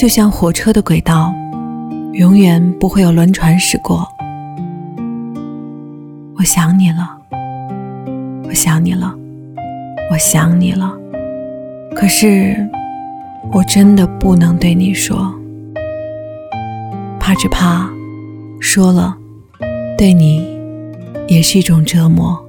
就像火车的轨道，永远不会有轮船驶过。我想你了，我想你了，我想你了，可是我真的不能对你说，怕只怕说了，对你也是一种折磨。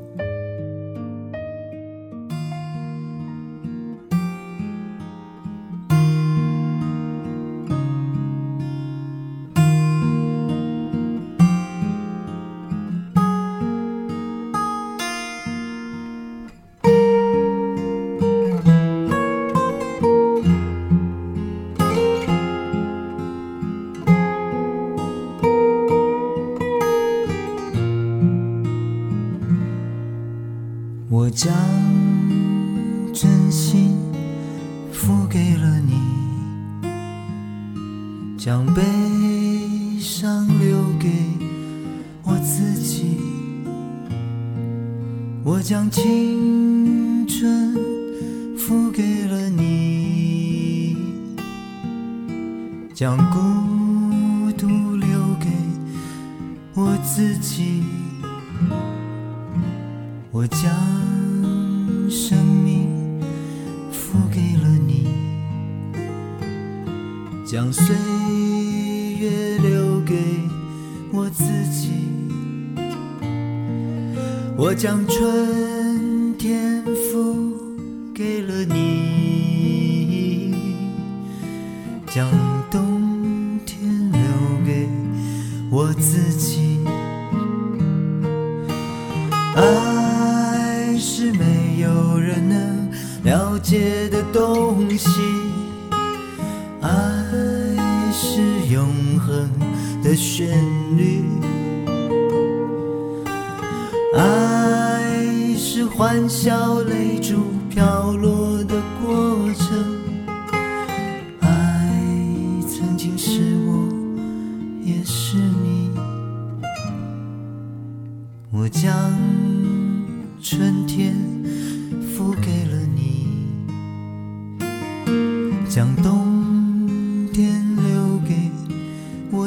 将真心付给了你，将悲伤留给我自己。我将青春付给了你，将孤独留给我自己。我将将岁月留给我自己。我将春天付给了你，将冬天留给我自己。爱是没有人能了解的东西，的旋律，爱是欢笑泪珠飘落的过程，爱曾经是我，也是你。我将春天付给了你，将冬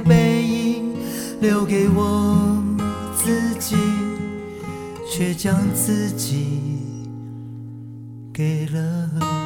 背影留给我自己，却将自己给了。